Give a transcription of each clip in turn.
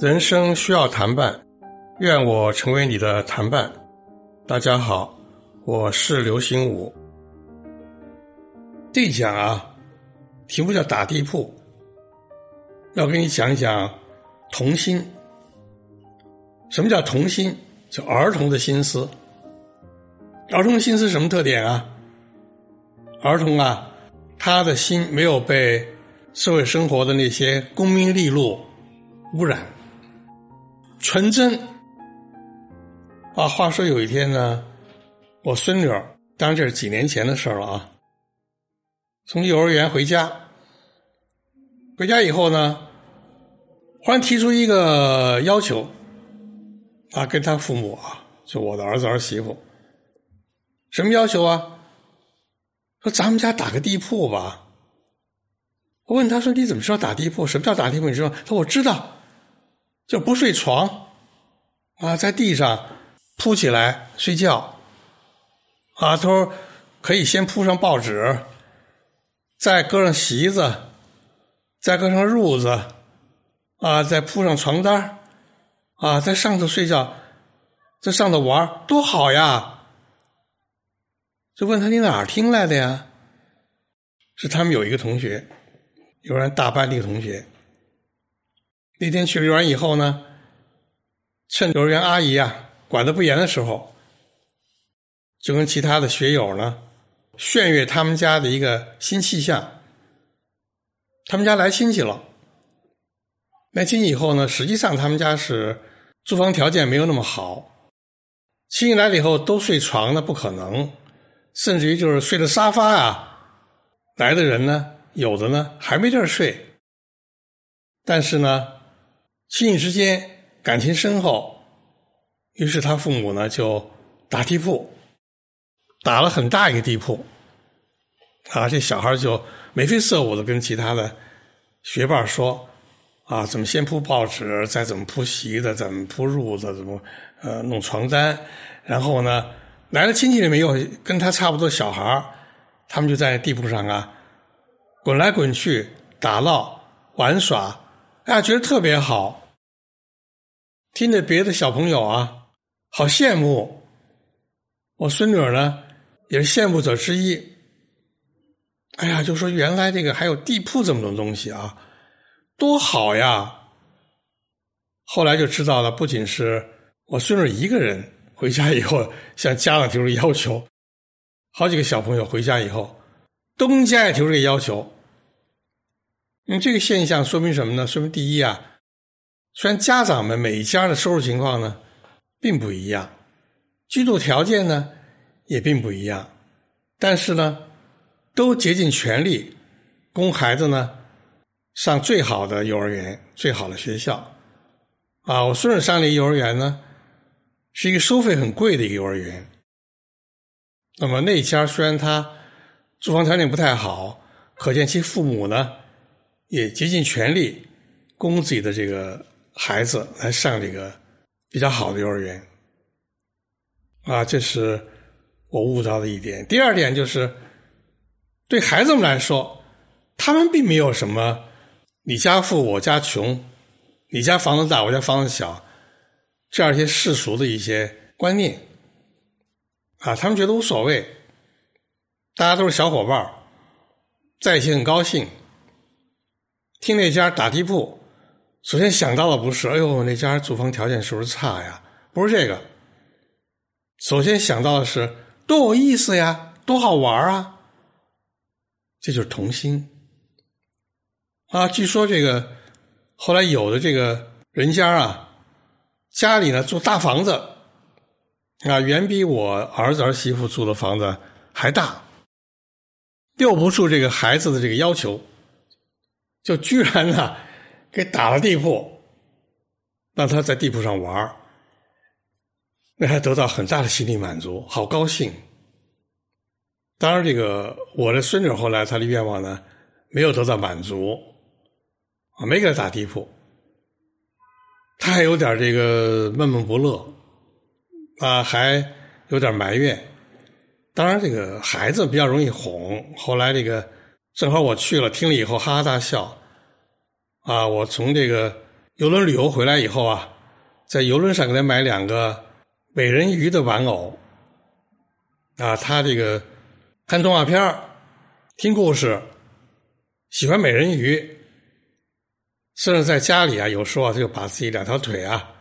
人生需要谈伴，愿我成为你的谈伴。大家好，我是刘心武。这讲啊，题目叫打地铺，要跟你讲一讲童心。什么叫童心？就儿童的心思。儿童的心思什么特点啊？儿童啊，他的心没有被社会生活的那些功名利禄污染。纯真啊！话说有一天呢，我孙女儿，当然这是几年前的事了啊。从幼儿园回家，回家以后呢，忽然提出一个要求啊，跟他父母啊，就我的儿子儿媳妇，什么要求啊？说咱们家打个地铺吧。我问他说：“你怎么知道打地铺？什么叫打地铺？你知道？”他说：“我知道。”就不睡床，啊，在地上铺起来睡觉，啊，他说可以先铺上报纸，再搁上席子，再搁上褥子，啊，再铺上床单啊，在上头睡觉，在上头玩多好呀！就问他你哪儿听来的呀？是他们有一个同学，幼儿园大班的一个同学。那天去了幼儿园以后呢，趁幼儿园阿姨啊管的不严的时候，就跟其他的学友呢炫耀他们家的一个新气象。他们家来亲戚了，来亲戚以后呢，实际上他们家是住房条件没有那么好，亲戚来了以后都睡床那不可能，甚至于就是睡的沙发啊，来的人呢有的呢还没地儿睡，但是呢。亲戚之间感情深厚，于是他父母呢就打地铺，打了很大一个地铺，啊，这小孩就眉飞色舞的跟其他的学伴说，啊，怎么先铺报纸，再怎么铺席子，怎么铺褥子，怎么呃弄床单，然后呢来了亲戚里面有跟他差不多小孩他们就在地铺上啊滚来滚去打闹玩耍，哎呀，觉得特别好。听着别的小朋友啊，好羡慕。我孙女呢，也是羡慕者之一。哎呀，就说原来这个还有地铺这么多东西啊，多好呀！后来就知道了，不仅是我孙女一个人回家以后向家长提出要求，好几个小朋友回家以后，都跟家也提出这个要求。嗯，这个现象说明什么呢？说明第一啊。虽然家长们每一家的收入情况呢，并不一样，居住条件呢也并不一样，但是呢，都竭尽全力供孩子呢上最好的幼儿园、最好的学校。啊，我孙女上的幼儿园呢，是一个收费很贵的一个幼儿园。那么那家虽然他住房条件不太好，可见其父母呢也竭尽全力供自己的这个。孩子来上这个比较好的幼儿园，啊，这是我悟到的一点。第二点就是，对孩子们来说，他们并没有什么你家富我家穷，你家房子大我家房子小这样一些世俗的一些观念，啊，他们觉得无所谓，大家都是小伙伴在一起很高兴，听那家打地铺。首先想到的不是，哎呦，那家住房条件是不是差呀？不是这个。首先想到的是，多有意思呀，多好玩啊！这就是童心啊。据说这个后来有的这个人家啊，家里呢住大房子啊，远比我儿子儿媳妇住的房子还大，吊不住这个孩子的这个要求，就居然呢。给打了地铺，让他在地铺上玩那还得到很大的心理满足，好高兴。当然，这个我的孙女后来她的愿望呢，没有得到满足，啊，没给他打地铺，他还有点这个闷闷不乐，啊，还有点埋怨，当然，这个孩子比较容易哄。后来这个正好我去了，听了以后哈哈大笑。啊，我从这个游轮旅游回来以后啊，在游轮上给他买两个美人鱼的玩偶。啊，他这个看动画片听故事，喜欢美人鱼，甚至在家里啊，有时候啊，就把自己两条腿啊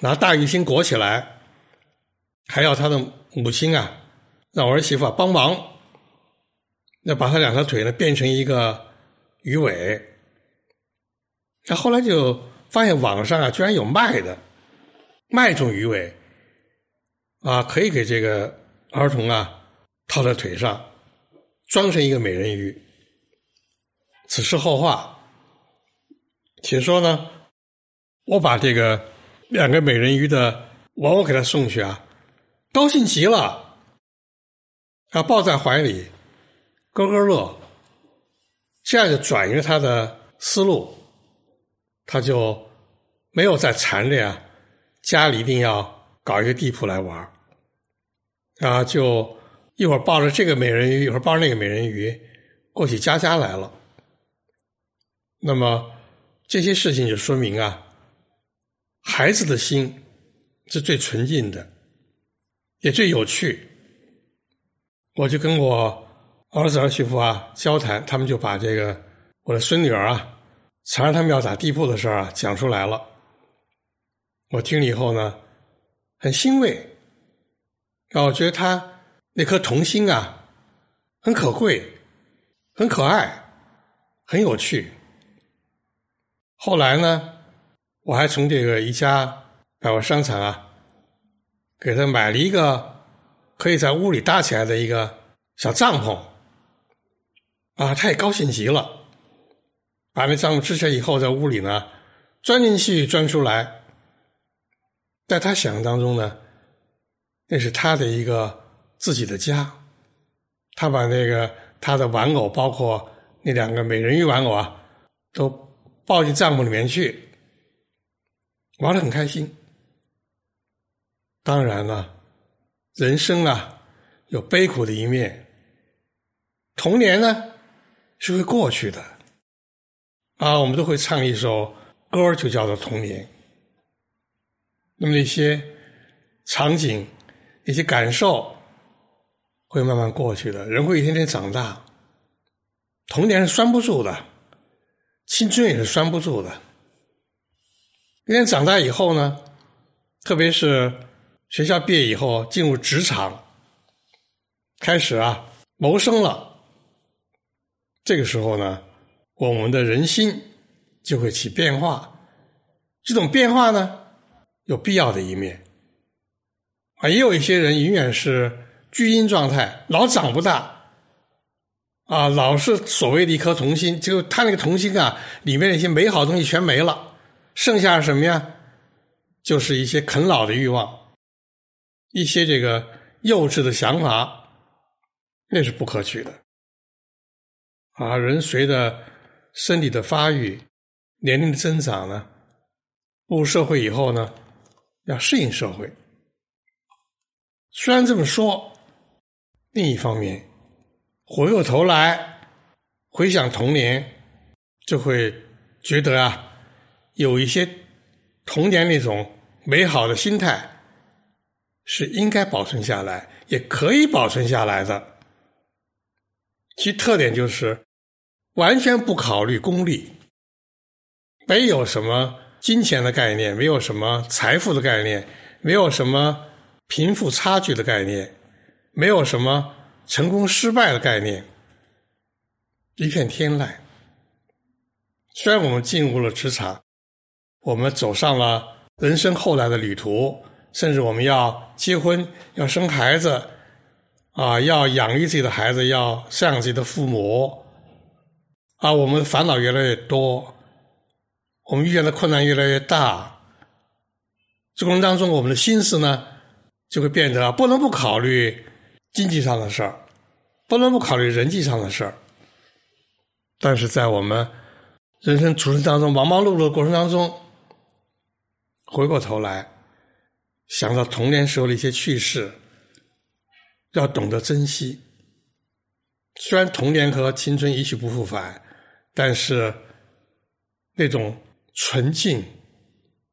拿大鱼芯裹起来，还要他的母亲啊。让我儿媳妇帮忙，要把他两条腿呢变成一个鱼尾。那后来就发现网上啊居然有卖的，卖这种鱼尾，啊可以给这个儿童啊套在腿上，装成一个美人鱼。此事后话，且说呢，我把这个两个美人鱼的玩偶给他送去啊，高兴极了。他抱在怀里，咯咯乐，这样就转移了他的思路，他就没有再缠着呀，家里一定要搞一个地铺来玩啊，就一会儿抱着这个美人鱼，一会儿抱着那个美人鱼，过起家家来了。那么这些事情就说明啊，孩子的心是最纯净的，也最有趣。我就跟我儿子儿媳妇啊交谈，他们就把这个我的孙女儿啊缠着他们要打地铺的事儿啊讲出来了。我听了以后呢，很欣慰，啊，我觉得他那颗童心啊很可贵，很可爱，很有趣。后来呢，我还从这个一家百货商场啊给他买了一个。可以在屋里搭起来的一个小帐篷，啊，他也高兴极了。把那帐篷支起来以后，在屋里呢，钻进去，钻出来。在他想象当中呢，那是他的一个自己的家。他把那个他的玩偶，包括那两个美人鱼玩偶啊，都抱进帐篷里面去，玩的很开心。当然了。人生啊，有悲苦的一面。童年呢，是会过去的。啊，我们都会唱一首歌就叫做《童年》。那么那些场景、那些感受，会慢慢过去的。人会一天天长大，童年是拴不住的，青春也是拴不住的。一天长大以后呢，特别是。学校毕业以后进入职场，开始啊谋生了。这个时候呢，我们的人心就会起变化。这种变化呢，有必要的一面啊，也有一些人永远是巨婴状态，老长不大啊，老是所谓的一颗童心，就他那个童心啊，里面那些美好东西全没了，剩下什么呀？就是一些啃老的欲望。一些这个幼稚的想法，那是不可取的。啊，人随着身体的发育、年龄的增长呢，步入社会以后呢，要适应社会。虽然这么说，另一方面，回过头来回想童年，就会觉得啊，有一些童年那种美好的心态。是应该保存下来，也可以保存下来的。其特点就是完全不考虑功利，没有什么金钱的概念，没有什么财富的概念，没有什么贫富差距的概念，没有什么成功失败的概念，一片天籁。虽然我们进入了职场，我们走上了人生后来的旅途。甚至我们要结婚，要生孩子，啊，要养育自己的孩子，要赡养自己的父母，啊，我们烦恼越来越多，我们遇见的困难越来越大。这过程当中，我们的心思呢，就会变得不能不考虑经济上的事儿，不能不考虑人际上的事儿。但是在我们人生处事当中，忙忙碌碌的过程当中，回过头来。想到童年时候的一些趣事，要懂得珍惜。虽然童年和青春一去不复返，但是那种纯净、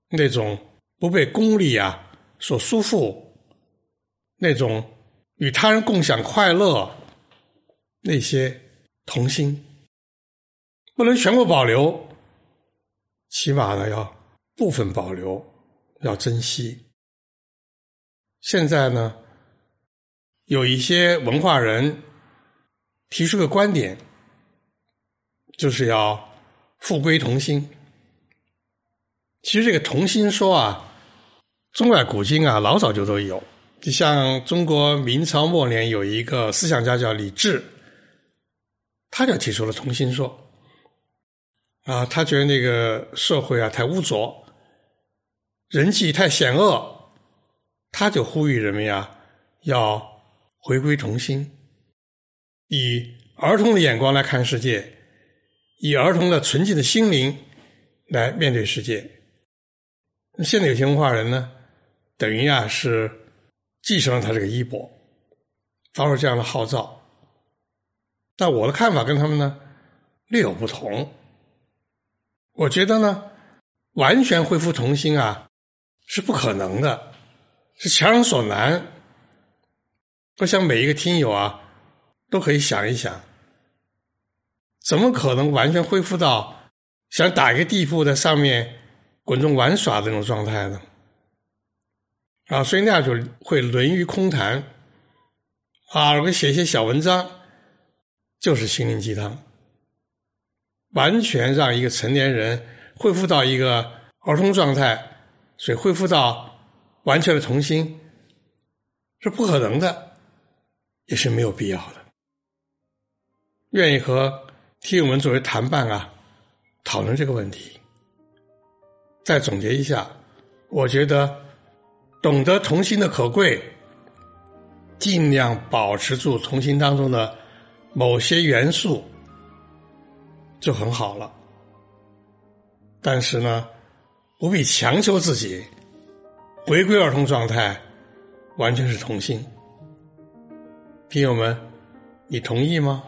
那种不被功利啊所束缚、那种与他人共享快乐、那些童心，不能全部保留，起码呢要部分保留，要珍惜。现在呢，有一些文化人。提出个观点，就是要复归童心。其实这个童心说啊，中外古今啊，老早就都有。就像中国明朝末年有一个思想家叫李治，他就提出了童心说。啊，他觉得那个社会啊太污浊，人际太险恶，他就呼吁人们呀要回归童心。以儿童的眼光来看世界，以儿童的纯净的心灵来面对世界。现在有些文化人呢，等于啊是继承了他这个衣钵，发出这样的号召。但我的看法跟他们呢略有不同。我觉得呢，完全恢复童心啊是不可能的，是强人所难。我想每一个听友啊。都可以想一想，怎么可能完全恢复到想打一个地铺在上面滚动玩耍的那种状态呢？啊，所以那样就会沦于空谈啊！我写一些小文章，就是心灵鸡汤，完全让一个成年人恢复到一个儿童状态，所以恢复到完全的童心是不可能的，也是没有必要的。愿意和听友们作为谈判啊，讨论这个问题。再总结一下，我觉得懂得童心的可贵，尽量保持住童心当中的某些元素，就很好了。但是呢，不必强求自己回归儿童状态，完全是童心。听友们，你同意吗？